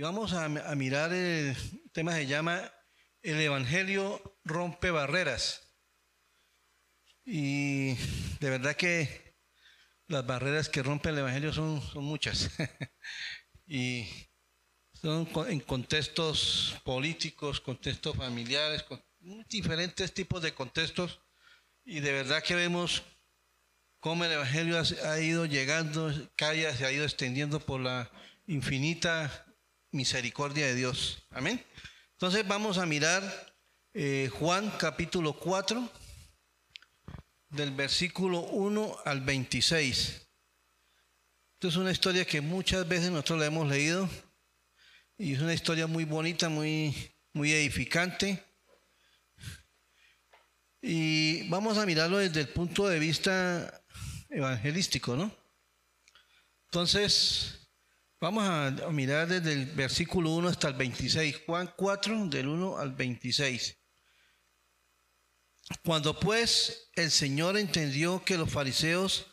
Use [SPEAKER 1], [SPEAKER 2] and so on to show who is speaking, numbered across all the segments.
[SPEAKER 1] Y vamos a, mirar el tema se llama El Evangelio rompe barreras. Y de verdad que las barreras que rompe el Evangelio son, son muchas. y son en contextos políticos, contextos familiares, con diferentes tipos de contextos. Y de verdad que vemos cómo el Evangelio ha, ido llegando, cada se ha ido extendiendo por la infinita misericordia de Dios. Amén. Entonces vamos a mirar eh, Juan capítulo 4, del versículo 1 al 26. Esto es una historia que muchas veces nosotros la hemos leído y es una historia muy bonita, muy, muy edificante. Y vamos a mirarlo desde el punto de vista evangelístico, ¿no? Entonces, vamos a mirar desde el versículo 1 hasta el 26, Juan 4, del 1 al 26. Cuando pues el Señor entendió que los fariseos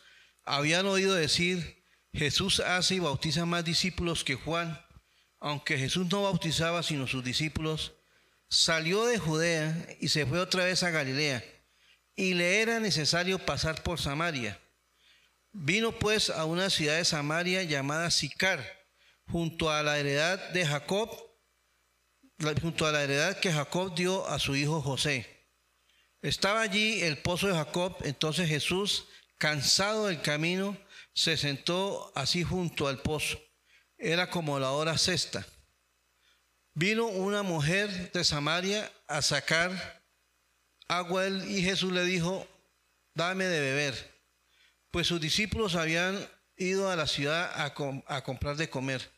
[SPEAKER 1] habían oído decir, Jesús hace y bautiza más discípulos que Juan, aunque Jesús no bautizaba sino sus discípulos, salió de Judea y se fue otra vez a Galilea, y le era necesario pasar por Samaria. Vino pues a una ciudad de Samaria llamada Sicar, junto a la heredad de Jacob, junto a la heredad que Jacob dio a su hijo José. Estaba allí el pozo de Jacob, entonces Jesús, cansado del camino, se sentó así junto al pozo. Era como la hora sexta. Vino una mujer de Samaria a sacar agua y Jesús le dijo, dame de beber. Pues sus discípulos habían ido a la ciudad a, a comprar de comer.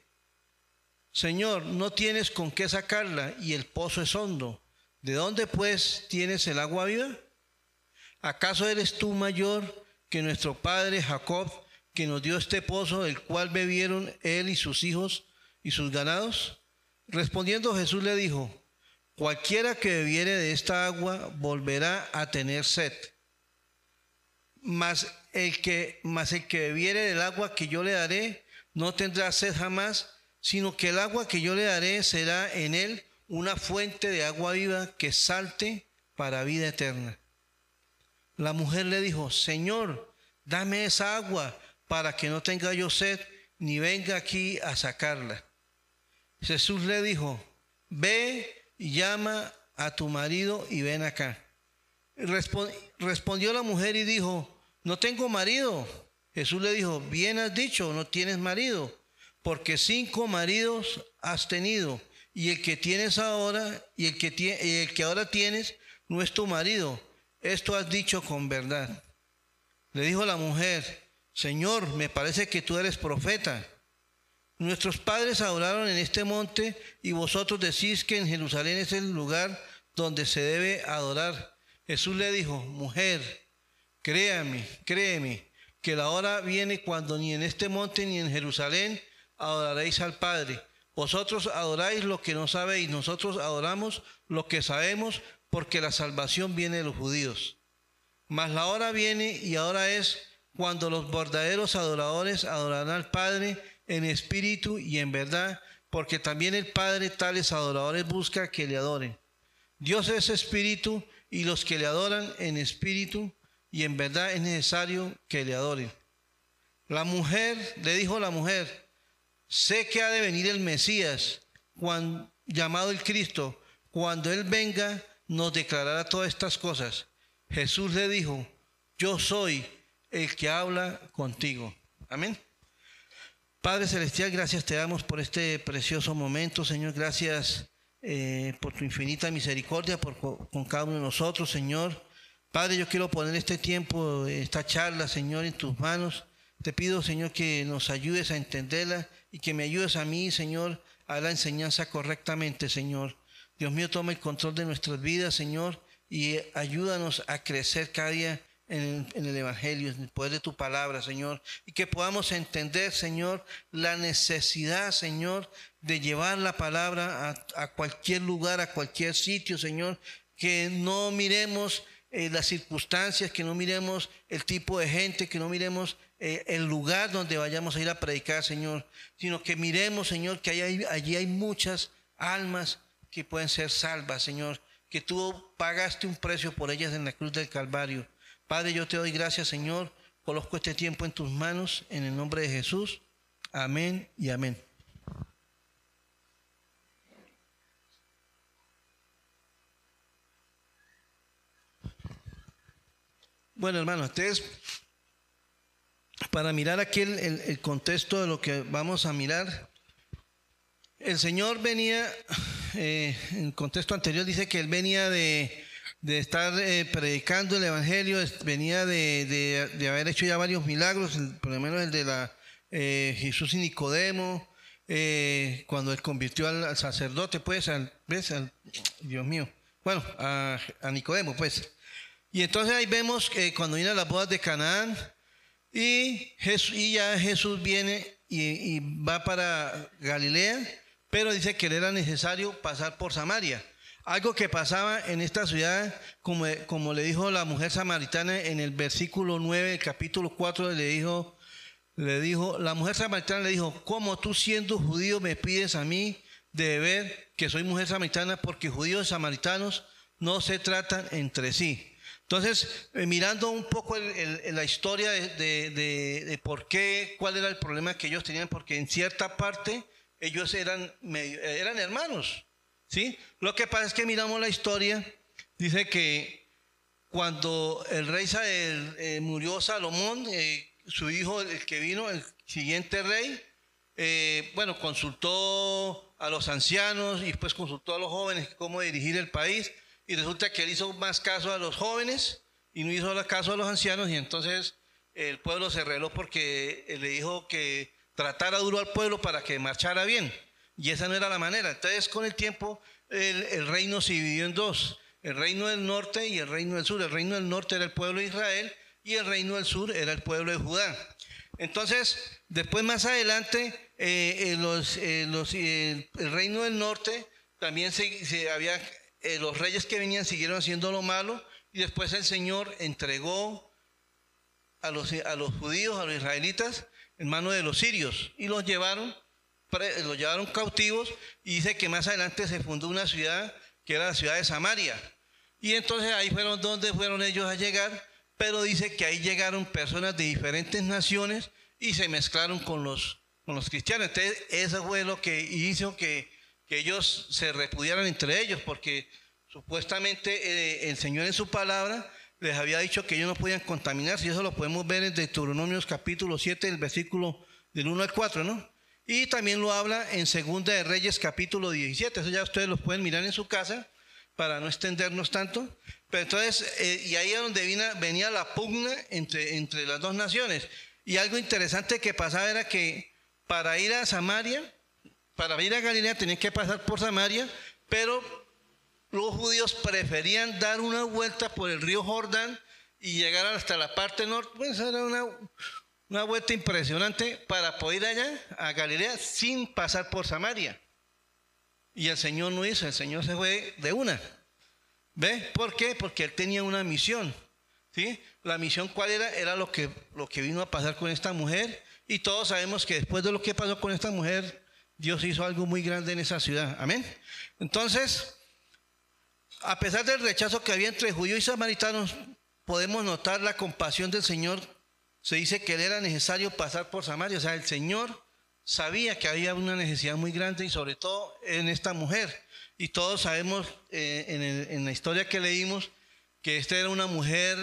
[SPEAKER 1] Señor, no tienes con qué sacarla y el pozo es hondo. ¿De dónde pues tienes el agua viva? ¿Acaso eres tú mayor que nuestro padre Jacob, que nos dio este pozo, del cual bebieron él y sus hijos y sus ganados? Respondiendo Jesús le dijo, cualquiera que bebiere de esta agua volverá a tener sed. Mas el que, mas el que bebiere del agua que yo le daré no tendrá sed jamás, sino que el agua que yo le daré será en él una fuente de agua viva que salte para vida eterna. La mujer le dijo, Señor, dame esa agua para que no tenga yo sed ni venga aquí a sacarla. Jesús le dijo, ve y llama a tu marido y ven acá. Respondió la mujer y dijo, no tengo marido. Jesús le dijo, bien has dicho, no tienes marido, porque cinco maridos has tenido y el que tienes ahora y el que, el que ahora tienes no es tu marido. Esto has dicho con verdad. Le dijo la mujer, Señor, me parece que tú eres profeta. Nuestros padres adoraron en este monte y vosotros decís que en Jerusalén es el lugar donde se debe adorar. Jesús le dijo, mujer, créame, créeme, que la hora viene cuando ni en este monte ni en Jerusalén adoraréis al Padre. Vosotros adoráis lo que no sabéis, nosotros adoramos lo que sabemos, porque la salvación viene de los judíos. Mas la hora viene y ahora es cuando los verdaderos adoradores adorarán al Padre en espíritu y en verdad, porque también el Padre tales adoradores busca que le adoren. Dios es espíritu y los que le adoran en espíritu y en verdad es necesario que le adoren. La mujer, le dijo la mujer, Sé que ha de venir el Mesías, llamado el Cristo. Cuando Él venga, nos declarará todas estas cosas. Jesús le dijo, yo soy el que habla contigo. Amén. Padre Celestial, gracias te damos por este precioso momento, Señor. Gracias eh, por tu infinita misericordia por, con cada uno de nosotros, Señor. Padre, yo quiero poner este tiempo, esta charla, Señor, en tus manos. Te pido, Señor, que nos ayudes a entenderla y que me ayudes a mí, Señor, a la enseñanza correctamente, Señor. Dios mío, toma el control de nuestras vidas, Señor, y ayúdanos a crecer cada día en, el Evangelio, en el poder de tu palabra, Señor, y que podamos entender, Señor, la necesidad, Señor, de llevar la palabra a, cualquier lugar, a cualquier sitio, Señor, que no miremos eh, las circunstancias, que no miremos el tipo de gente, que no miremos eh, el lugar donde vayamos a ir a predicar, Señor, sino que miremos, Señor, que allí hay muchas almas que pueden ser salvas, Señor, que tú pagaste un precio por ellas en la cruz del Calvario. Padre, yo te doy gracias, Señor. Coloco este tiempo en tus manos, en el nombre de Jesús. Amén y amén. Bueno, hermanos, ustedes, para mirar aquí el, contexto de lo que vamos a mirar, el Señor venía, eh, en el contexto anterior dice que Él venía de de estar eh, predicando el Evangelio, venía de, haber hecho ya varios milagros, por lo menos el de la eh, Jesús y Nicodemo, cuando él convirtió al, sacerdote, pues, al, ¿ves? Dios mío, bueno, a, Nicodemo, pues. Y entonces ahí vemos que cuando viene a las bodas de Canaán, y, Jesús, y ya Jesús viene y, va para Galilea, pero dice que le era necesario pasar por Samaria. Algo que pasaba en esta ciudad, como, como le dijo la mujer samaritana en el versículo 9, el capítulo 4, le dijo, le dijo, la mujer samaritana le dijo, ¿cómo tú siendo judío me pides a mí de ver que soy mujer samaritana? Porque judíos y samaritanos no se tratan entre sí. Entonces, eh, mirando un poco la historia de, de, por qué, cuál era el problema que ellos tenían, porque en cierta parte ellos eran, eran hermanos. ¿Sí? Lo que pasa es que miramos la historia, dice que cuando el rey eh, murió Salomón, eh, su hijo, el que vino, el siguiente rey, eh, bueno, consultó a los ancianos y después consultó a los jóvenes cómo dirigir el país y resulta que él hizo más caso a los jóvenes y no hizo caso a los ancianos y entonces el pueblo se reló porque le dijo que tratara duro al pueblo para que marchara bien. Y esa no era la manera. Entonces con el tiempo el, reino se dividió en dos. El reino del norte y el reino del sur. El reino del norte era el pueblo de Israel y el reino del sur era el pueblo de Judá. Entonces, después más adelante, eh, eh, eh, el reino del norte también se, había, los reyes que venían siguieron haciendo lo malo y después el Señor entregó a los, a los judíos, a los israelitas, en manos de los sirios y los llevaron lo llevaron cautivos y dice que más adelante se fundó una ciudad que era la ciudad de Samaria. Y entonces ahí fueron donde fueron ellos a llegar, pero dice que ahí llegaron personas de diferentes naciones y se mezclaron con los, con los cristianos. Entonces eso fue lo que hizo que, que ellos se repudiaran entre ellos, porque supuestamente eh, el Señor en su palabra les había dicho que ellos no podían contaminarse, y eso lo podemos ver en Deuteronomios capítulo 7, el versículo del 1 al 4, ¿no? Y también lo habla en Segunda de Reyes capítulo 17. Eso ya ustedes lo pueden mirar en su casa para no extendernos tanto. Pero entonces, eh, y ahí es donde venía, la pugna entre, entre las dos naciones. Y algo interesante que pasaba era que para ir a Samaria, para ir a Galilea tenían que pasar por Samaria, pero los judíos preferían dar una vuelta por el río Jordán y llegar hasta la parte norte. Pues era una, una vuelta impresionante para poder ir allá a Galilea sin pasar por Samaria. Y el Señor no hizo, el Señor se fue de una. ¿Ve? ¿Por qué? Porque él tenía una misión. ¿Sí? La misión cuál era? Era lo que, lo que vino a pasar con esta mujer. Y todos sabemos que después de lo que pasó con esta mujer, Dios hizo algo muy grande en esa ciudad. Amén. Entonces, a pesar del rechazo que había entre judíos y samaritanos, podemos notar la compasión del Señor se dice que era necesario pasar por Samaria. O sea, el Señor sabía que había una necesidad muy grande y sobre todo en esta mujer. Y todos sabemos eh, en, la historia que leímos que esta era una mujer,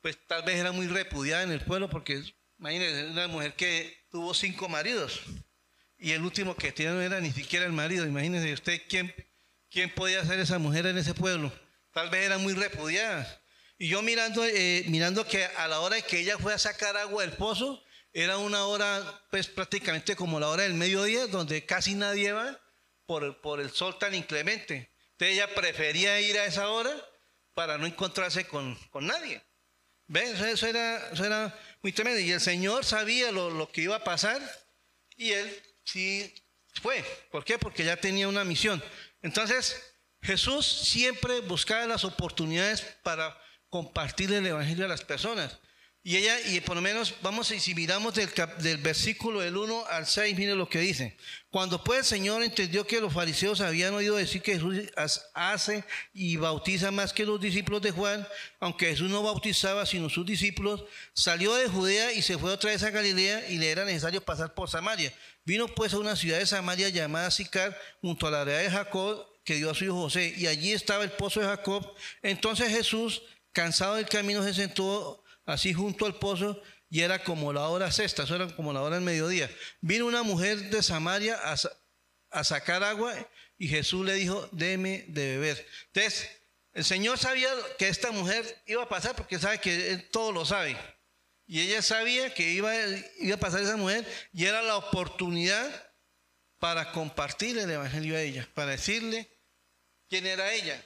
[SPEAKER 1] pues tal vez era muy repudiada en el pueblo porque imagínense, una mujer que tuvo cinco maridos y el último que tiene no era ni siquiera el marido. Imagínense usted quién, quién podía ser esa mujer en ese pueblo. Tal vez era muy repudiada. Y yo mirando, eh, mirando que a la hora de que ella fue a sacar agua del pozo, era una hora, pues prácticamente como la hora del mediodía, donde casi nadie va por, por el sol tan inclemente. Entonces ella prefería ir a esa hora para no encontrarse con, con nadie. ¿Ven? Eso era, eso era muy tremendo. Y el Señor sabía lo, lo que iba a pasar y él sí fue. ¿Por qué? Porque ya tenía una misión. Entonces, Jesús siempre buscaba las oportunidades para compartir el Evangelio a las personas. Y ella, y por lo menos, vamos, si miramos del, del versículo del 1 al 6, mire lo que dice. Cuando pues el Señor entendió que los fariseos habían oído decir que Jesús hace y bautiza más que los discípulos de Juan, aunque Jesús no bautizaba sino sus discípulos, salió de Judea y se fue otra vez a Galilea y le era necesario pasar por Samaria. Vino pues a una ciudad de Samaria llamada Sicar, junto a la área de Jacob, que dio a su hijo José, y allí estaba el pozo de Jacob. Entonces Jesús, cansado del camino, se sentó así junto al pozo, y era como la hora sexta, eso era como la hora del mediodía. Vino una mujer de Samaria a, sacar agua y Jesús le dijo, deme de beber. Entonces, el Señor sabía que esta mujer iba a pasar porque sabe que él todo lo sabe. Y ella sabía que iba, iba a pasar esa mujer y era la oportunidad para compartir el Evangelio a ella, para decirle quién era ella.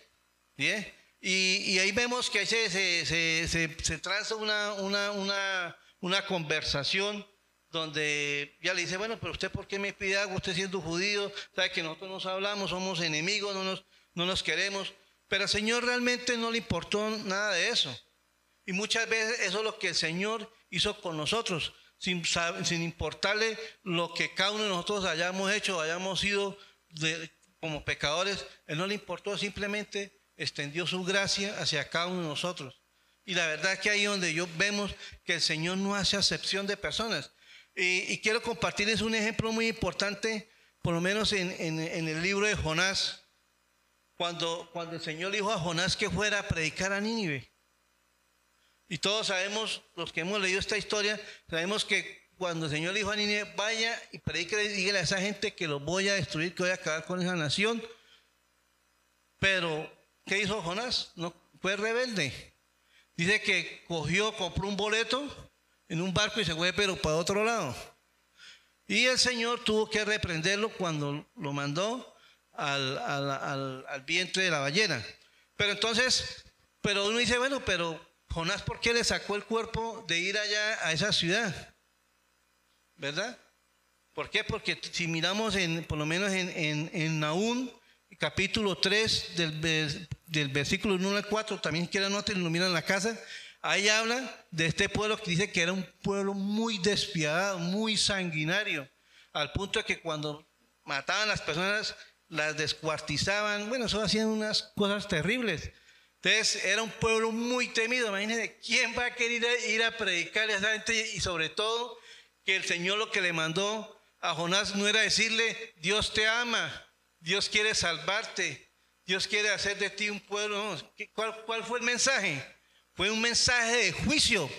[SPEAKER 1] ¿Bien? Y, ahí vemos que se, se, se, traza una, una, una, conversación donde ya le dice, bueno, pero usted por qué me pide algo, usted siendo judío, sabe que nosotros nos hablamos, somos enemigos, no nos, no nos queremos, pero al Señor realmente no le importó nada de eso. Y muchas veces eso es lo que el Señor hizo con nosotros, sin, sin importarle lo que cada uno de nosotros hayamos hecho, hayamos sido como pecadores, Él no le importó simplemente extendió su gracia hacia cada uno de nosotros. Y la verdad es que ahí donde yo vemos que el Señor no hace acepción de personas. Y, quiero compartirles un ejemplo muy importante, por lo menos en, el libro de Jonás, cuando, cuando el Señor dijo a Jonás que fuera a predicar a Nínive. Y todos sabemos, los que hemos leído esta historia, sabemos que cuando el Señor dijo a Nínive, vaya y predique, dígale a esa gente que los voy a destruir, que voy a acabar con esa nación. Pero ¿Qué hizo Jonás? No, fue rebelde. Dice que cogió, compró un boleto en un barco y se fue, pero para otro lado. Y el Señor tuvo que reprenderlo cuando lo mandó al, al, vientre de la ballena. Pero entonces, pero uno dice, bueno, pero Jonás, ¿por qué le sacó el cuerpo de ir allá a esa ciudad? ¿Verdad? ¿Por qué? Porque si miramos en, por lo menos en, en, capítulo 3 del, versículo 1 al 4, también quieren notar, lo miran en la casa, ahí habla de este pueblo que dice que era un pueblo muy despiadado, muy sanguinario, al punto de que cuando mataban a las personas, las descuartizaban, bueno, eso hacían unas cosas terribles. Entonces era un pueblo muy temido, imagínense, ¿quién va a querer ir a predicarle a esa gente? Y sobre todo, que el Señor lo que le mandó a Jonás no era decirle, Dios te ama, Dios quiere salvarte, Dios quiere hacer de ti un pueblo. ¿Cuál, fue el mensaje? Fue un mensaje de juicio.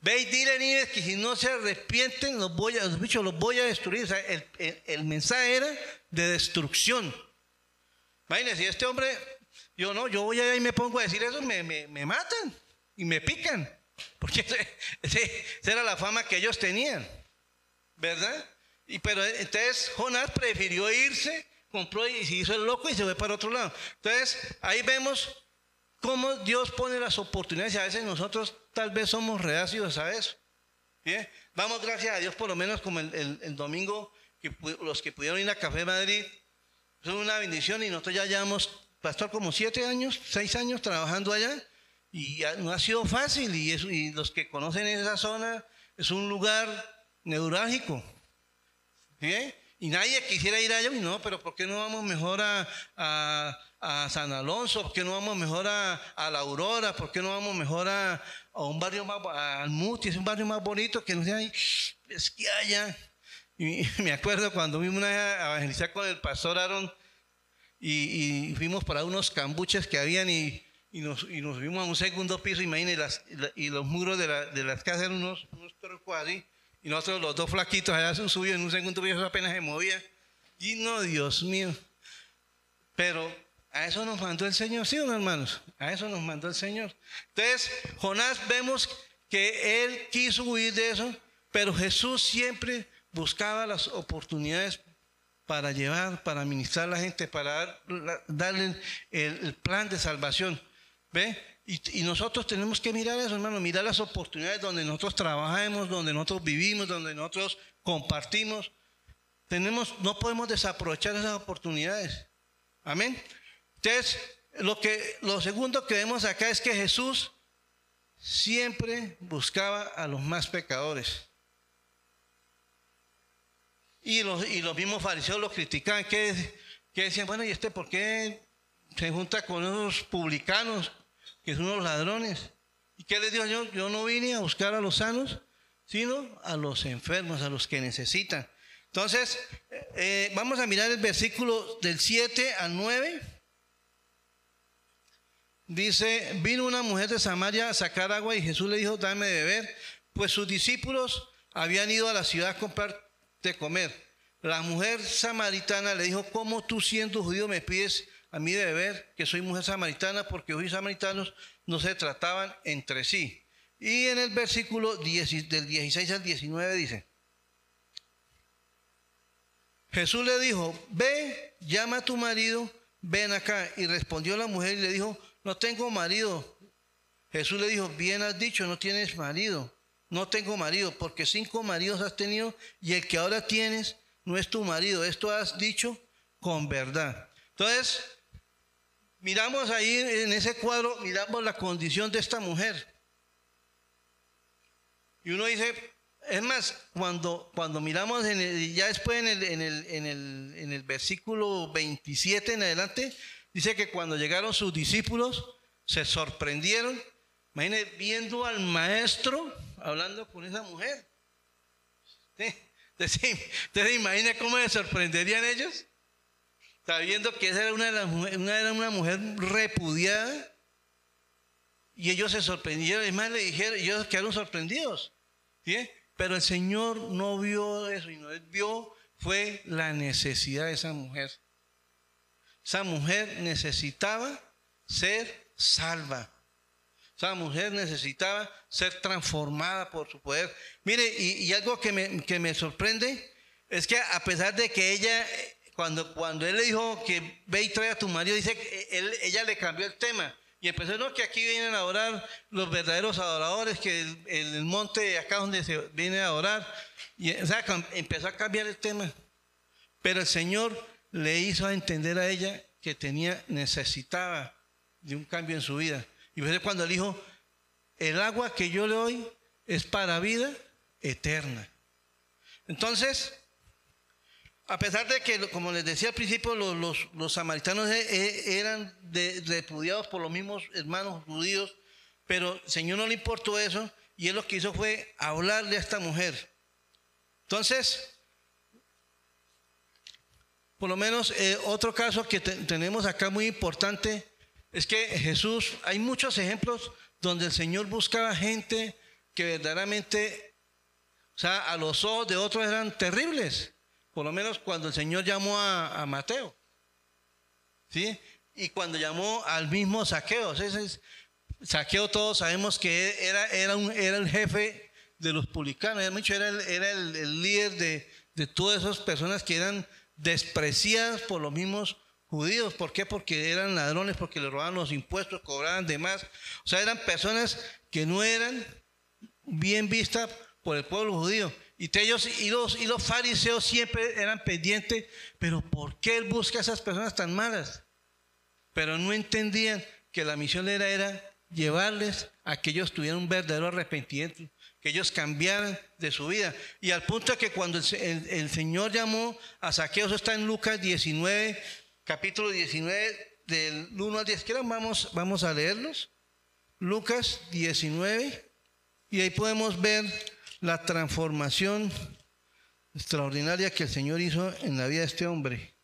[SPEAKER 1] Ve y dile que si no se arrepienten, los voy a, los bichos los voy a destruir. el, mensaje era de destrucción. Imagínense, este hombre, yo no, yo voy allá y me pongo a decir eso, me, me, matan y me pican. Porque esa era la fama que ellos tenían. ¿Verdad? Y pero entonces Jonás prefirió irse compró y se hizo el loco y se fue para otro lado. Entonces, ahí vemos cómo Dios pone las oportunidades y a veces nosotros tal vez somos reacios a eso. ¿Bien? Vamos, gracias a Dios, por lo menos como el, domingo, que, los que pudieron ir a Café Madrid, es una bendición y nosotros ya llevamos, pastor, como siete años, seis años trabajando allá y no ha sido fácil y, los que conocen esa zona es un lugar neurálgico. ¿Bien? Y nadie quisiera ir allá, y no, pero ¿por qué no vamos mejor a, San Alonso? ¿Por qué no vamos mejor a, La Aurora? ¿Por qué no vamos mejor a, un barrio más, al Muti, es un barrio más bonito que no sea ahí, es que haya. Y me acuerdo cuando vimos una evangelizar con el pastor Aaron y, fuimos para unos cambuches que habían y, nos, y nos subimos a un segundo piso, imagínense, y los muros de, las casas eran unos, unos así. Y nosotros los dos flaquitos allá subió en un segundo piso apenas se movía. Y no, Dios mío. Pero a eso nos mandó el Señor, ¿sí o no, hermanos? A eso nos mandó el Señor. Entonces, Jonás vemos que él quiso huir de eso, Pero Jesús siempre buscaba las oportunidades para llevar, para ministrar a la gente, para darle el, plan de salvación. ¿Ve? Y, nosotros tenemos que mirar eso, hermano, mirar las oportunidades donde nosotros trabajamos, donde nosotros vivimos, donde nosotros compartimos. Tenemos, no podemos desaprovechar esas oportunidades. Amén. Entonces, lo, que, lo segundo que vemos acá es que Jesús siempre buscaba a los más pecadores. Y los, y los mismos fariseos lo criticaban, que, que decían, bueno, ¿y este por qué se junta con esos publicanos, que son unos ladrones? ¿Y qué les dijo yo? Yo no vine a buscar a los sanos, sino a los enfermos, a los que necesitan. Entonces, eh, vamos a mirar el versículo del 7 al 9. Dice, vino una mujer de Samaria a sacar agua y Jesús le dijo, dame de beber, pues sus discípulos habían ido a la ciudad a comprar de comer. La mujer samaritana le dijo, ¿cómo tú siendo judío me pides a mí de beber, que soy mujer samaritana? Porque hoy samaritanos no se trataban entre sí. Y en el versículo del 16 al 19 dice, Jesús le dijo, ve, llama a tu marido, ven acá. Y respondió la mujer y le dijo, no tengo marido. Jesús le dijo, bien has dicho, no tienes marido. No tengo marido, porque cinco maridos has tenido y el que ahora tienes no es tu marido. Esto has dicho con verdad. Entonces, miramos ahí en ese cuadro, miramos la condición de esta mujer. Y uno dice, es más, cuando, cuando miramos en ya después en el, en, el, en, el, en el versículo 27 en adelante, Dice que cuando llegaron sus discípulos, se sorprendieron. Imagínense viendo al maestro hablando con esa mujer. ¿Usted se imagina cómo se sorprenderían ellos? Sabiendo que esa era una, de las una, una mujer repudiada. Y ellos se sorprendieron. Y más le dijeron, ellos quedaron sorprendidos. Pero el Señor no vio eso, y no vio fue la necesidad de esa mujer. Esa mujer necesitaba ser salva. Esa mujer necesitaba ser transformada por su poder. Mire, y, algo que me, sorprende es que a pesar de que ella, cuando, cuando él le dijo que ve y trae a tu marido, dice que ella le cambió el tema. Y empezó, no, que aquí vienen a adorar los verdaderos adoradores, que el, el monte acá donde se viene a adorar. Y, o sea, empezó a cambiar el tema. Pero el Señor le hizo entender a ella que tenía, necesitaba de un cambio en su vida. Y veces cuando le dijo, el agua que yo le doy es para vida eterna. Entonces, a pesar de que, como les decía al principio, los, samaritanos e, e, eran repudiados por los mismos hermanos judíos, pero el Señor no le importó eso y él lo que hizo fue hablarle a esta mujer. Entonces, por lo menos eh, otro caso que tenemos acá muy importante es que Jesús, hay muchos ejemplos donde el Señor buscaba gente que verdaderamente, o sea, a los ojos de otros eran terribles. Por lo menos cuando el Señor llamó a, Mateo. ¿Sí? Y cuando llamó al mismo Saqueo. Ese Saqueo todos sabemos que era, era, un, era el jefe de los publicanos. Era, el, era el, líder de, de todas esas personas que eran despreciadas por los mismos judíos. ¿Por qué? Porque eran ladrones, porque le robaban los impuestos, cobraban de más. O sea, eran personas que no eran bien vistas por el pueblo judío. Y ellos y los, y los fariseos siempre eran pendientes, pero ¿por qué él busca a esas personas tan malas? Pero no entendían que la misión era, llevarles a que ellos tuvieran un verdadero arrepentimiento, que ellos cambiaran de su vida. Y al punto que cuando el, Señor llamó a Saqueo, eso está en Lucas 19, capítulo 19, del 1 al 10. ¿Quieran? Vamos, vamos a leerlos. Lucas 19, y ahí podemos ver la transformación extraordinaria que el Señor hizo en la vida de este hombre.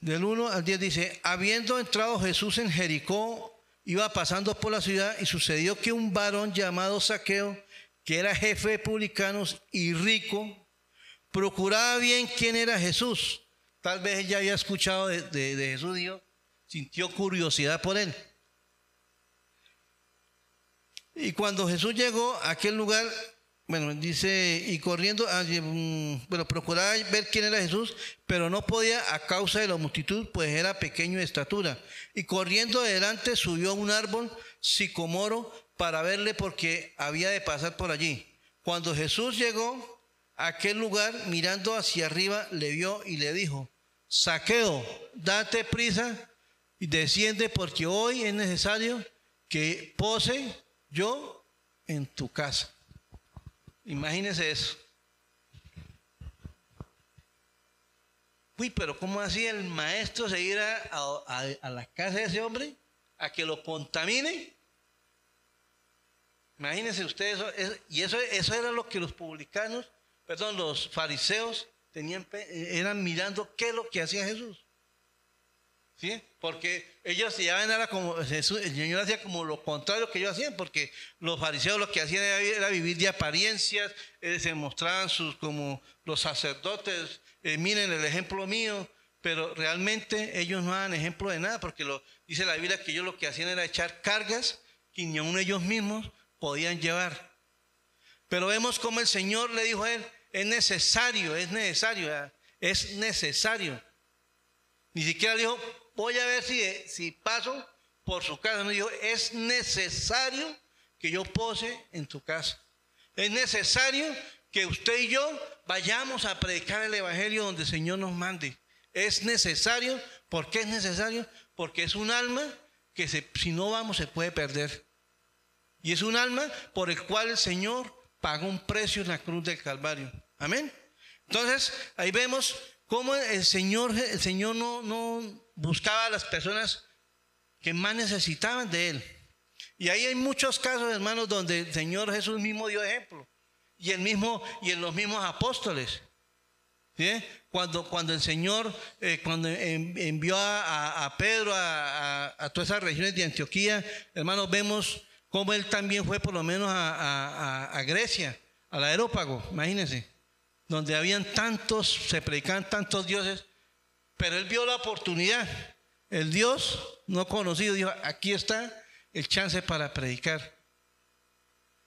[SPEAKER 1] Del 1 al 10 dice, habiendo entrado Jesús en Jericó, iba pasando por la ciudad y sucedió que un varón llamado Saqueo, que era jefe de publicanos y rico, procuraba bien quién era Jesús. Tal vez ella había escuchado de, Jesús, Dios, sintió curiosidad por él. Y cuando Jesús llegó a aquel lugar, bueno, dice, y corriendo, ah, mm, bueno, procuraba ver quién era Jesús, pero no podía a causa de la multitud, pues era pequeño de estatura. Y corriendo adelante subió a un árbol sicomoro para verle porque había de pasar por allí. Cuando Jesús llegó a aquel lugar, mirando hacia arriba, le vio y le dijo, Saqueo, date prisa y desciende porque hoy es necesario que pose yo en tu casa. Imagínese eso. Uy, pero ¿cómo hacía el maestro seguir a, a, la casa de ese hombre? A que lo contamine. Imagínense ustedes, eso, y eso, eso era lo que los publicanos, perdón, los fariseos tenían, eran mirando qué es lo que hacía Jesús. ¿Sí? Porque ellos llevaban era como Jesús, el Señor hacía como lo contrario que ellos hacían, porque los fariseos lo que hacían era, vivir de apariencias, eh, se mostraban sus como los sacerdotes, eh, miren el ejemplo mío, pero realmente ellos no dan ejemplo de nada, porque lo, dice la Biblia que ellos lo que hacían era echar cargas que ni aun ellos mismos podían llevar. Pero vemos como el Señor le dijo a él, es necesario, es necesario, es necesario. Ni siquiera dijo, voy a ver si, si paso por su casa. No dijo, es necesario que yo pose en tu casa. Es necesario que usted y yo vayamos a predicar el Evangelio donde el Señor nos mande. Es necesario, ¿por qué es necesario? Porque es un alma que si no vamos se puede perder. Y es un alma por el cual el Señor pagó un precio en la cruz del Calvario. Amén. Entonces, ahí vemos cómo el Señor, el Señor no, no buscaba a las personas que más necesitaban de Él. Y ahí hay muchos casos, hermanos, donde el Señor Jesús mismo dio ejemplo. Y, el mismo, y en los mismos apóstoles. Cuando, cuando el Señor, eh, cuando envió a, Pedro a, a, todas esas regiones de Antioquía, hermanos, vemos cómo él también fue por lo menos a, Grecia, al aerópago, imagínense, donde habían tantos, se predicaban tantos dioses, pero él vio la oportunidad. El Dios no conocido dijo, aquí está el chance para predicar.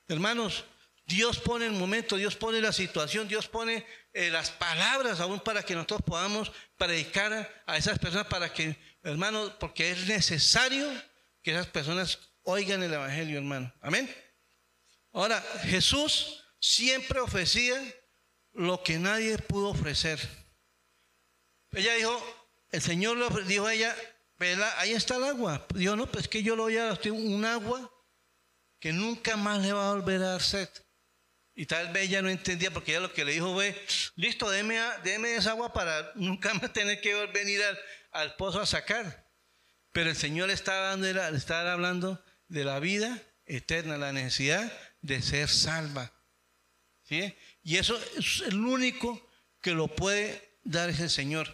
[SPEAKER 1] Hermanos, Dios pone el momento, Dios pone la situación, Dios pone eh, las palabras aún para que nosotros podamos predicar a esas personas, para que, hermanos, porque es necesario que esas personas oigan el Evangelio, hermano. Amén. Ahora, Jesús siempre ofrecía lo que nadie pudo ofrecer. Ella dijo, el Señor le dijo a ella, ahí está el agua. Dijo, no, pues que yo lo voy a dar un agua que nunca más le va a volver a dar sed. Y tal vez ella no entendía porque ella lo que le dijo fue, listo, déme, esa agua para nunca más tener que venir al, al pozo a sacar. Pero el Señor le estaba, dando, le estaba hablando de la vida eterna, la necesidad de ser salva. ¿Sí? Y eso es el único que lo puede dar es el Señor.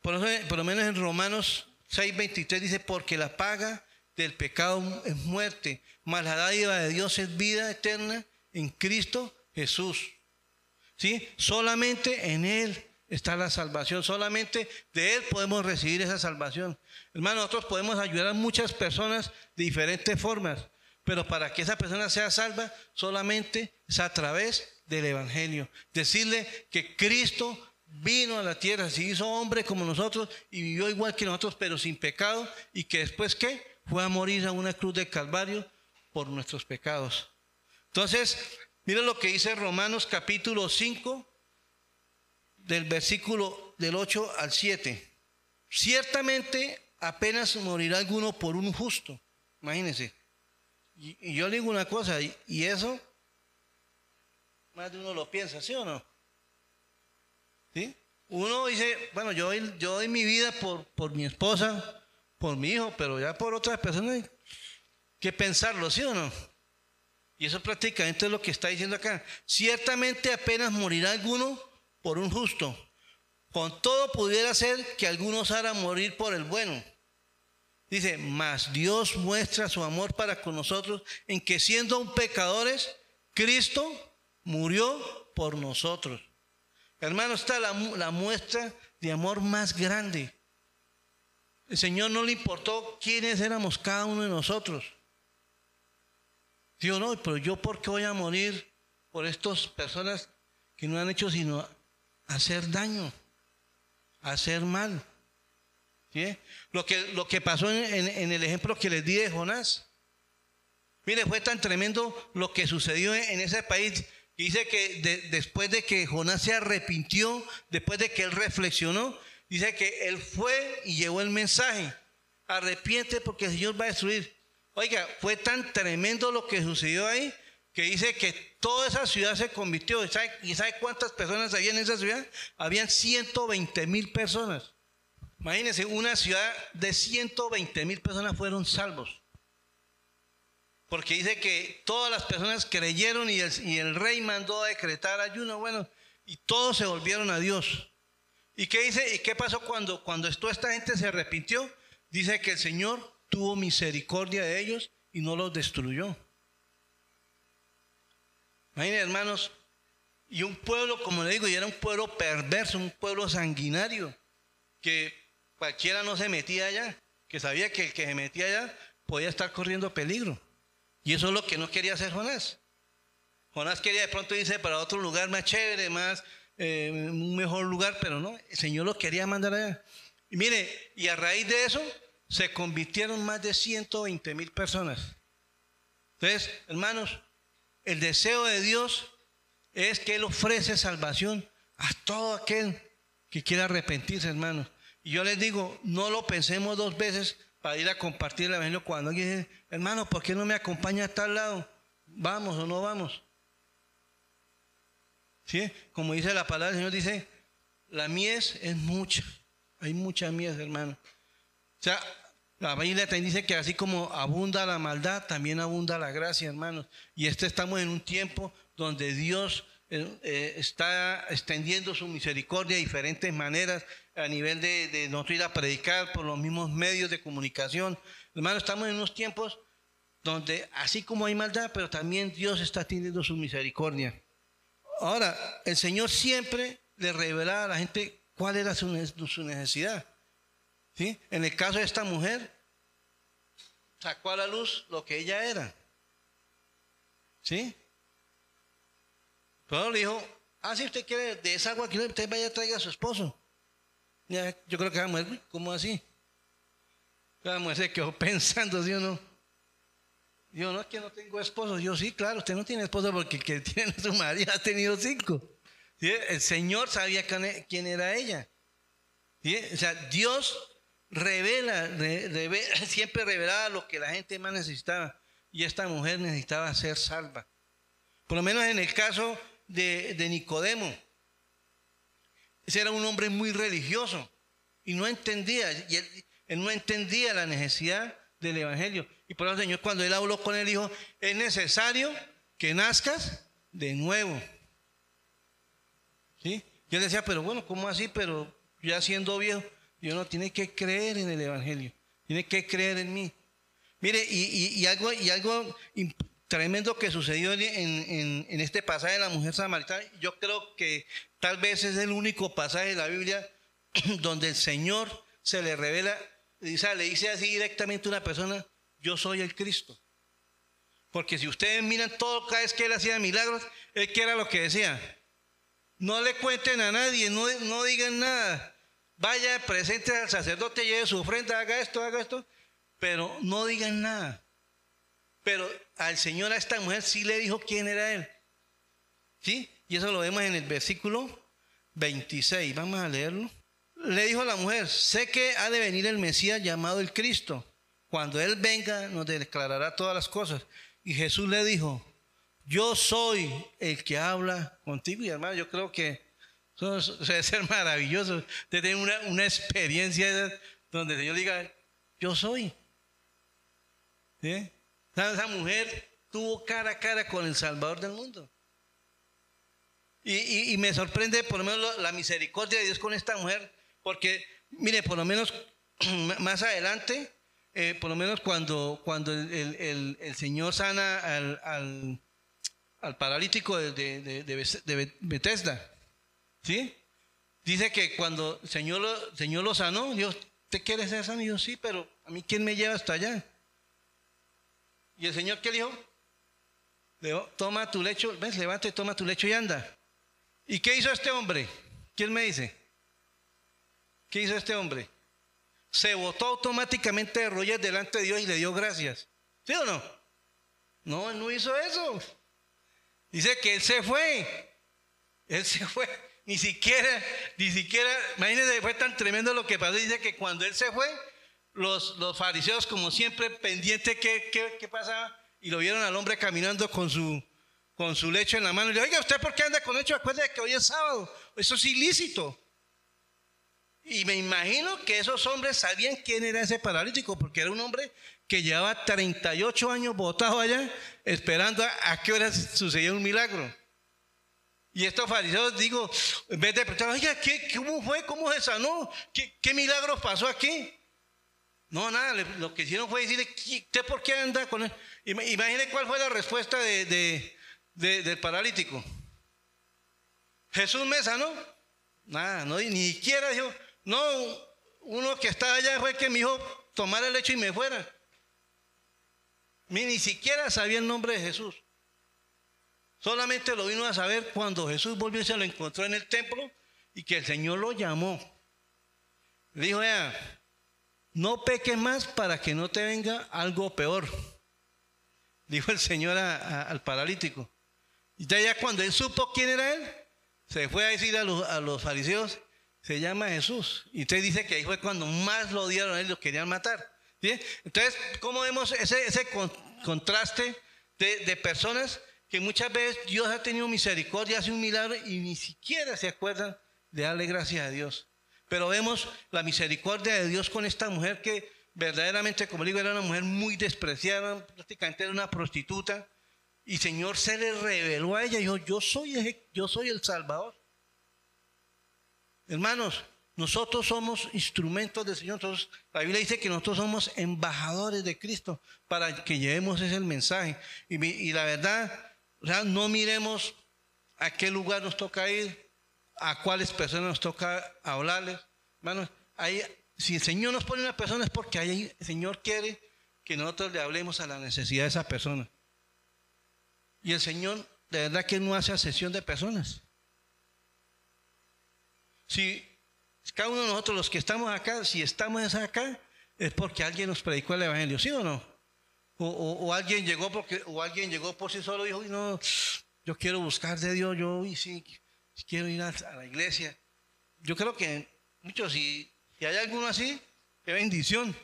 [SPEAKER 1] Por, por lo menos en Romanos 6:23 dice, porque la paga del pecado es muerte, mas la dádiva de Dios es vida eterna en Cristo Jesús. ¿Sí? Solamente en Él está la salvación, solamente de Él podemos recibir esa salvación. Hermano, nosotros podemos ayudar a muchas personas de diferentes formas, pero para que esa persona sea salva, solamente es a través del Evangelio. Decirle que Cristo vino a la tierra, se hizo hombre como nosotros y vivió igual que nosotros, pero sin pecado, y que después, ¿qué? Fue a morir a una cruz de Calvario por nuestros pecados. Entonces, mira lo que dice Romanos capítulo 5, del versículo del 8 al 7. Ciertamente apenas morirá alguno por un justo. Imagínense. Y, yo le digo una cosa, y, eso, más de uno lo piensa, ¿sí o no? ¿Sí? Uno dice, bueno, yo doy, yo doy mi vida por, por mi esposa, por mi hijo, pero ya por otras personas hay que pensarlo, ¿sí o no? Y eso prácticamente es lo que está diciendo acá. Ciertamente apenas morirá alguno por un justo. Con todo pudiera ser que algunos harán morir por el bueno. Dice, mas Dios muestra su amor para con nosotros en que siendo pecadores, Cristo murió por nosotros. Hermano, está la, la muestra de amor más grande. El Señor no le importó quiénes éramos cada uno de nosotros. Dijo, no, pero yo por qué voy a morir por estas personas que no han hecho sino hacer daño, hacer mal. ¿Sí? Lo, que, lo que pasó en, el ejemplo que les di de Jonás. Mire, fue tan tremendo lo que sucedió en, ese país. Dice que después de que Jonás se arrepintió, después de que él reflexionó, dice que él fue y llevó el mensaje. Arrepiente porque el Señor va a destruir. Oiga, fue tan tremendo lo que sucedió ahí que dice que toda esa ciudad se convirtió. ¿Y sabe, cuántas personas había en esa ciudad? Habían 120 mil personas. Imagínense, una ciudad de 120 mil personas fueron salvos. Porque dice que todas las personas creyeron y el, rey mandó a decretar ayuno. Bueno, y todos se volvieron a Dios. ¿Y qué dice? ¿Y qué pasó cuando, cuando toda esta gente se arrepintió? Dice que el Señor tuvo misericordia de ellos y no los destruyó. Imagínense, hermanos, y un pueblo, como le digo, y era un pueblo perverso, un pueblo sanguinario, que cualquiera no se metía allá, que sabía que el que se metía allá podía estar corriendo peligro. Y eso es lo que no quería hacer Jonás. Jonás quería de pronto irse para otro lugar más chévere, más, eh, un mejor lugar, pero no, el Señor lo quería mandar allá. Y mire, y a raíz de eso se convirtieron más de 120 mil personas. Entonces, hermanos, el deseo de Dios es que Él ofrece salvación a todo aquel que quiera arrepentirse, hermanos. Y yo les digo, no lo pensemos dos veces para ir a compartir el Evangelio cuando alguien dice, hermano, ¿por qué no me acompaña a tal lado? ¿Vamos o no vamos? ¿Sí? Como dice la palabra, el Señor dice, la mies es mucha. Hay mucha mies, hermano. O sea, la Biblia también dice que así como abunda la maldad, también abunda la gracia, hermanos. Y este estamos en un tiempo donde Dios eh, está extendiendo su misericordia de diferentes maneras a nivel de, de nosotros ir a predicar por los mismos medios de comunicación. Hermanos, estamos en unos tiempos donde así como hay maldad, pero también Dios está teniendo su misericordia. Ahora, el Señor siempre le revelaba a la gente cuál era su necesidad. En el caso de esta mujer, sacó a la luz lo que ella era. ¿Sí? Pero le dijo, ah, si usted quiere de esa agua, que usted vaya a traer a su esposo. yo creo que la mujer, ¿cómo así? La mujer se quedó pensando, ¿sí o no? Yo no es que no tengo esposo. Yo sí, claro, usted no tiene esposo porque el que tiene su marido ha tenido cinco. El Señor sabía quién era ella. O sea, Dios revela, siempre revelaba lo que la gente más necesitaba. Y esta mujer necesitaba ser salva. Por lo menos en el caso de, Nicodemo. Ese era un hombre muy religioso y no entendía, y él, no entendía la necesidad del Evangelio. Y por eso el Señor cuando él habló con él dijo, es necesario que nazcas de nuevo. ¿Sí? Yo decía, pero bueno, ¿cómo así? Pero ya siendo viejo, y uno tiene que creer en el Evangelio, tiene que creer en mí. Mire, y, algo, y algo tremendo que sucedió en, este pasaje de la mujer samaritana, yo creo que tal vez es el único pasaje de la Biblia donde el Señor se le revela, le dice así directamente a una persona, yo soy el Cristo. Porque si ustedes miran todo cada vez que él hacía milagros, él que era lo que decía. No le cuenten a nadie, no digan nada. Vaya, presente al sacerdote, lleve su ofrenda, haga esto, haga esto, pero no digan nada. Pero al Señor, a esta mujer, sí le dijo quién era Él. ¿Sí? Y eso lo vemos en el versículo 26. Vamos a leerlo. Le dijo a la mujer, sé que ha de venir el Mesías llamado el Cristo. Cuando Él venga, nos declarará todas las cosas. Y Jesús le dijo, yo soy el que habla contigo. Y hermano, yo creo que eso debe ser maravilloso. De tener una, experiencia donde el Señor diga, yo soy. Esa mujer tuvo cara a cara con el Salvador del mundo. Y, me sorprende por lo menos la misericordia de Dios con esta mujer, porque, mire, por lo menos más adelante, eh, por lo menos cuando, cuando el, Señor sana al, al, paralítico de, de, de Bethesda, ¿Sí? Dice que cuando el Señor lo, Señor lo sanó, Dios, ¿te quieres ser sano? Y yo, sí, pero a mí, ¿quién me lleva hasta allá? ¿Y el Señor qué dijo? toma tu lecho, ves, levante, toma tu lecho y anda. ¿Y qué hizo este hombre? ¿Quién me dice? ¿Qué hizo este hombre? Se botó automáticamente de rodillas delante de Dios y le dio gracias. ¿Sí o no? No, él no hizo eso. Dice que él se fue. Él se fue. Ni siquiera, ni siquiera, imagínense, fue tan tremendo lo que pasó. Dice que cuando él se fue, los, fariseos, como siempre, pendientes qué, qué, pasaba, y lo vieron al hombre caminando con su, lecho en la mano. Y le oiga, ¿usted por qué anda con lecho? Acuérdate que hoy es sábado. Eso es ilícito. Y me imagino que esos hombres sabían quién era ese paralítico, porque era un hombre que llevaba 38 años botado allá, esperando a, a qué hora sucedía un milagro. Y estos fariseos, digo, en vez de preguntar, oiga, ¿qué, ¿cómo fue? ¿Cómo se sanó? ¿Qué, qué milagros pasó aquí? No, nada, lo que hicieron fue decirle, ¿usted por qué anda con él? Imagine cuál fue la respuesta de, del paralítico. Jesús me sanó. Nada, no, ni siquiera dijo, no, uno que estaba allá fue que me dijo tomar el lecho y me fuera. Ni siquiera sabía el nombre de Jesús. Solamente lo vino a saber cuando Jesús volvió y se lo encontró en el templo y que el Señor lo llamó. dijo, vea, no peques más para que no te venga algo peor. Dijo el Señor al paralítico. Y ya, cuando él supo quién era él, se fue a decir a los, fariseos, se llama Jesús. Y usted dice que ahí fue cuando más lo odiaron a él, lo querían matar. Entonces, ¿cómo vemos ese, ese contraste de, de personas que muchas veces Dios ha tenido misericordia, hace un milagro y ni siquiera se acuerdan de darle gracias a Dios. Pero vemos la misericordia de Dios con esta mujer que verdaderamente, como digo, era una mujer muy despreciada, prácticamente era una prostituta. Y Señor se le reveló a ella y dijo, yo soy, yo soy el Salvador. Hermanos, nosotros somos instrumentos del Señor. la Biblia dice que nosotros somos embajadores de Cristo para que llevemos ese mensaje. y la verdad, o sea, no miremos a qué lugar nos toca ir, a cuáles personas nos toca hablarles. Hermanos, ahí, si el Señor nos pone una persona es porque ahí el Señor quiere que nosotros le hablemos a la necesidad de esa persona. Y el Señor, de verdad que no hace asesión de personas. Si cada uno de nosotros, los que estamos acá, si estamos acá, es porque alguien nos predicó el Evangelio, ¿sí o no? O, alguien llegó porque, o alguien llegó por sí solo y dijo, no, yo quiero buscar de Dios, yo sí, quiero ir a, la iglesia. Yo creo que muchos, si, si hay alguno así, qué bendición.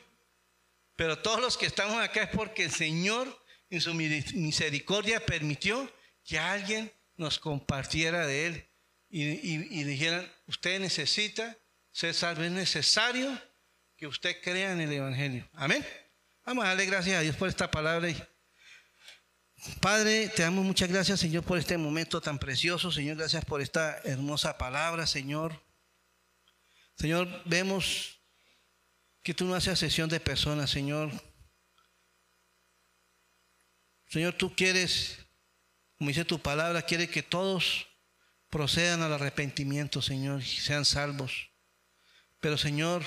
[SPEAKER 1] Pero todos los que estamos acá es porque el Señor en su misericordia permitió que alguien nos compartiera de Él y, y dijeran, usted necesita ser salvo, es necesario que usted crea en el Evangelio. Amén. Vamos a darle gracias a Dios por esta palabra. Padre, te damos muchas gracias, Señor, por este momento tan precioso. Señor, gracias por esta hermosa palabra, Señor. Señor, vemos que tú no haces sesión de personas, Señor. Señor, tú quieres, como dice tu palabra, quieres que todos procedan al arrepentimiento, Señor, y sean salvos. Pero, Señor,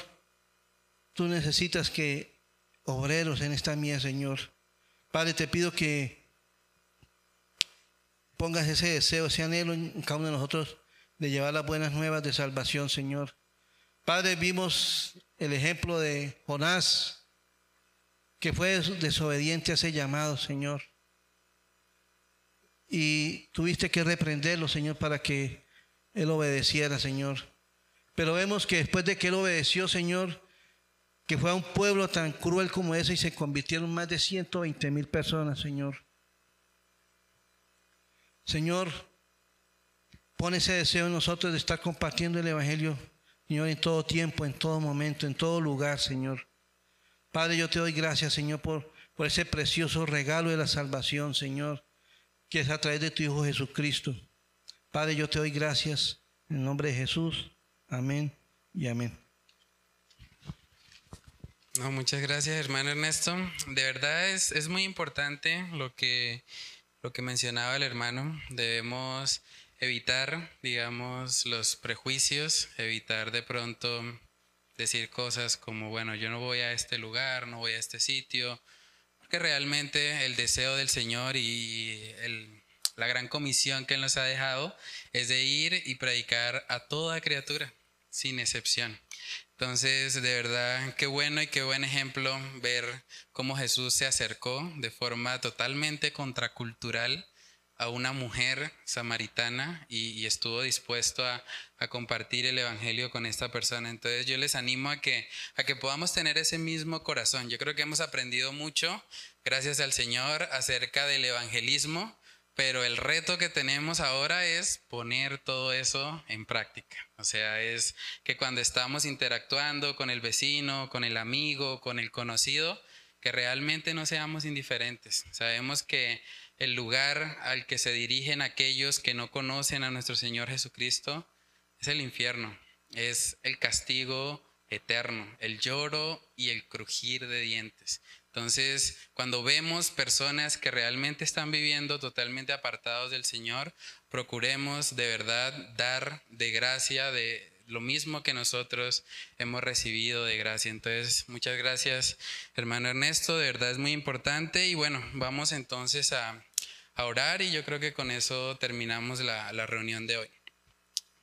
[SPEAKER 1] tú necesitas que obreros en esta mía, Señor. Padre, te pido que pongas ese deseo, ese anhelo en cada uno de nosotros de llevar las buenas nuevas de salvación, Señor. Padre, vimos el ejemplo de Jonás, que fue desobediente a ese llamado, Señor. Y tuviste que reprenderlo, Señor, para que él obedeciera, Señor. Pero vemos que después de que él obedeció, Señor, que fue a un pueblo tan cruel como ese y se convirtieron más de 120 mil personas, Señor. Señor, pon ese deseo en nosotros de estar compartiendo el Evangelio, Señor, en todo tiempo, en todo momento, en todo lugar, Señor. Padre, yo te doy gracias, Señor, por, por ese precioso regalo de la salvación, Señor, que es a través de tu Hijo Jesucristo. Padre, yo te doy gracias en el nombre de Jesús. Amén y amén.
[SPEAKER 2] No, muchas gracias, hermano Ernesto. De verdad es, es muy importante lo que, lo que mencionaba el hermano. Debemos evitar, digamos, los prejuicios, evitar de pronto decir cosas como, bueno, yo no voy a este lugar, no voy a este sitio, que realmente el deseo del Señor y la gran comisión que Él nos ha dejado es de ir y predicar a toda criatura, sin excepción. Entonces, de verdad, qué bueno y qué buen ejemplo ver cómo Jesús se acercó de forma totalmente contracultural a una mujer samaritana y, estuvo dispuesto a, compartir el Evangelio con esta persona. Entonces yo les animo a que, a que podamos tener ese mismo corazón. Yo creo que hemos aprendido mucho, gracias al Señor, acerca del evangelismo, pero el reto que tenemos ahora es poner todo eso en práctica. O sea, es que cuando estamos interactuando con el vecino, con el amigo, con el conocido, que realmente no seamos indiferentes. Sabemos que el lugar al que se dirigen aquellos que no conocen a nuestro Señor Jesucristo es el infierno, es el castigo eterno, el lloro y el crujir de dientes. Entonces, cuando vemos personas que realmente están viviendo totalmente apartados del Señor, procuremos de verdad dar de gracia, de lo mismo que nosotros hemos recibido de gracia. Entonces, muchas gracias, hermano Ernesto, de verdad es muy importante. Y bueno, vamos entonces a, orar y yo creo que con eso terminamos la, reunión de hoy.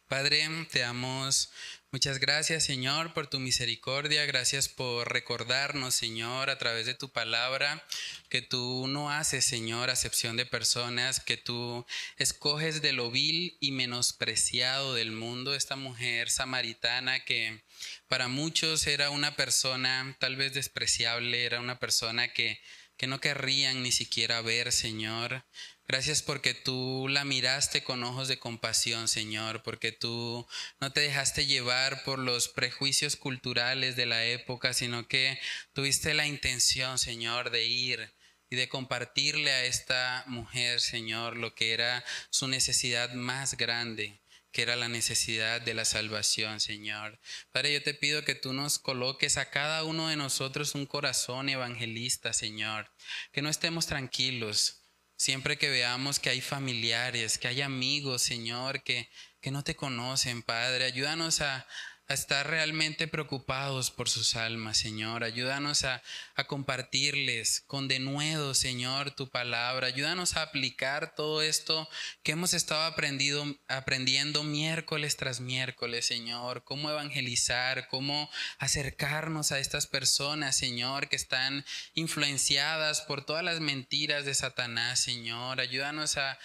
[SPEAKER 2] Padre, te damos Muchas gracias, Señor, por tu misericordia. Gracias por recordarnos, Señor, a través de tu palabra, que tú no haces, Señor, acepción de personas, que tú escoges de lo vil y menospreciado del mundo esta mujer samaritana que para muchos era una persona tal vez despreciable, era una persona que, que no querrían ni siquiera ver, Señor. Gracias porque tú la miraste con ojos de compasión, Señor, porque tú no te dejaste llevar por los prejuicios culturales de la época, sino que tuviste la intención, Señor, de ir y de compartirle a esta mujer, Señor, lo que era su necesidad más grande que era la necesidad de la salvación, Señor. Padre, yo te pido que tú nos coloques a cada uno de nosotros un corazón evangelista, Señor, que no estemos tranquilos, Siempre que veamos que hay familiares, que hay amigos, Señor, que, que no te conocen, Padre, ayúdanos a, a estar realmente preocupados por sus almas, Señor. Ayúdanos a, compartirles con denuedo, Señor, tu palabra. Ayúdanos a aplicar todo esto que hemos estado aprendido, aprendiendo miércoles tras miércoles, Señor. Cómo evangelizar, cómo acercarnos a estas personas, Señor, que están influenciadas por todas las mentiras de Satanás, Señor. Ayúdanos a,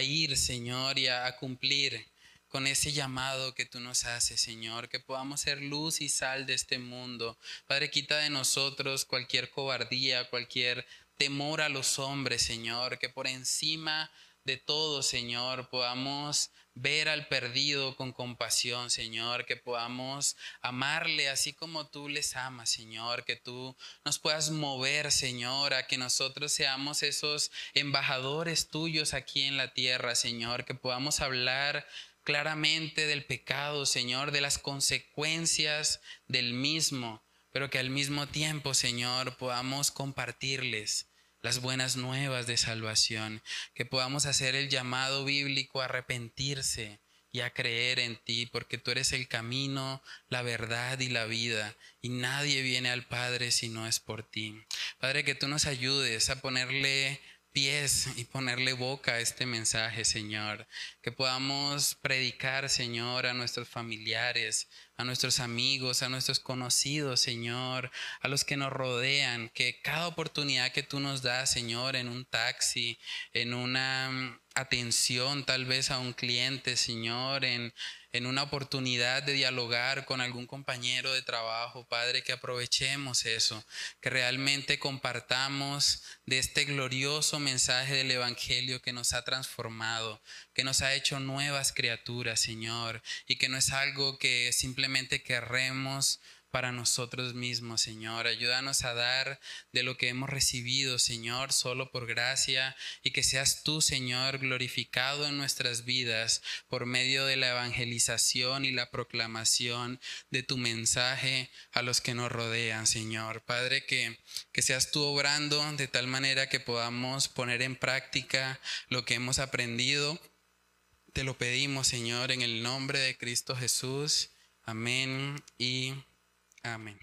[SPEAKER 2] ir, Señor, y a cumplir con ese llamado que tú nos haces, Señor, que podamos ser luz y sal de este mundo. Padre, quita de nosotros cualquier cobardía, cualquier temor a los hombres, Señor, que por encima de todo, Señor, podamos ver al perdido con compasión, Señor, que podamos amarle así como tú les amas, Señor, que tú nos puedas mover, Señor, a que nosotros seamos esos embajadores tuyos aquí en la tierra, Señor, que podamos hablar claramente del pecado, Señor, de las consecuencias del mismo, pero que al mismo tiempo, Señor, podamos compartirles las buenas nuevas de salvación, que podamos hacer el llamado bíblico a arrepentirse y a creer en ti, porque tú eres el camino, la verdad y la vida, y nadie viene al Padre si no es por ti. Padre, que tú nos ayudes a ponerle pies y ponerle boca a este mensaje, Señor. Que podamos predicar, Señor, a nuestros familiares, a nuestros amigos, a nuestros conocidos, Señor, a los que nos rodean. Que cada oportunidad que tú nos das, Señor, en un taxi, en una atención tal vez a un cliente, Señor, en en una oportunidad de dialogar con algún compañero de trabajo, Padre, que aprovechemos eso, que realmente compartamos de este glorioso mensaje del Evangelio que nos ha transformado, que nos ha hecho nuevas criaturas, Señor, y que no es algo que simplemente querremos para nosotros mismos, Señor. Ayúdanos a dar de lo que hemos recibido, Señor, solo por gracia y que seas tú, Señor, glorificado en nuestras vidas por medio de la evangelización y la proclamación de tu mensaje a los que nos rodean, Señor. Padre, que, que seas tú obrando de tal manera que podamos poner en práctica lo que hemos aprendido. Te lo pedimos, Señor, en el nombre de Cristo Jesús. Amén y
[SPEAKER 1] Amén.